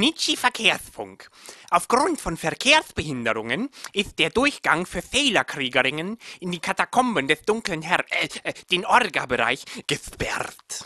Konichi Verkehrsfunk. Aufgrund von Verkehrsbehinderungen ist der Durchgang für Fehlerkriegerinnen in die Katakomben des dunklen Herr, äh, äh, den Orga-Bereich gesperrt.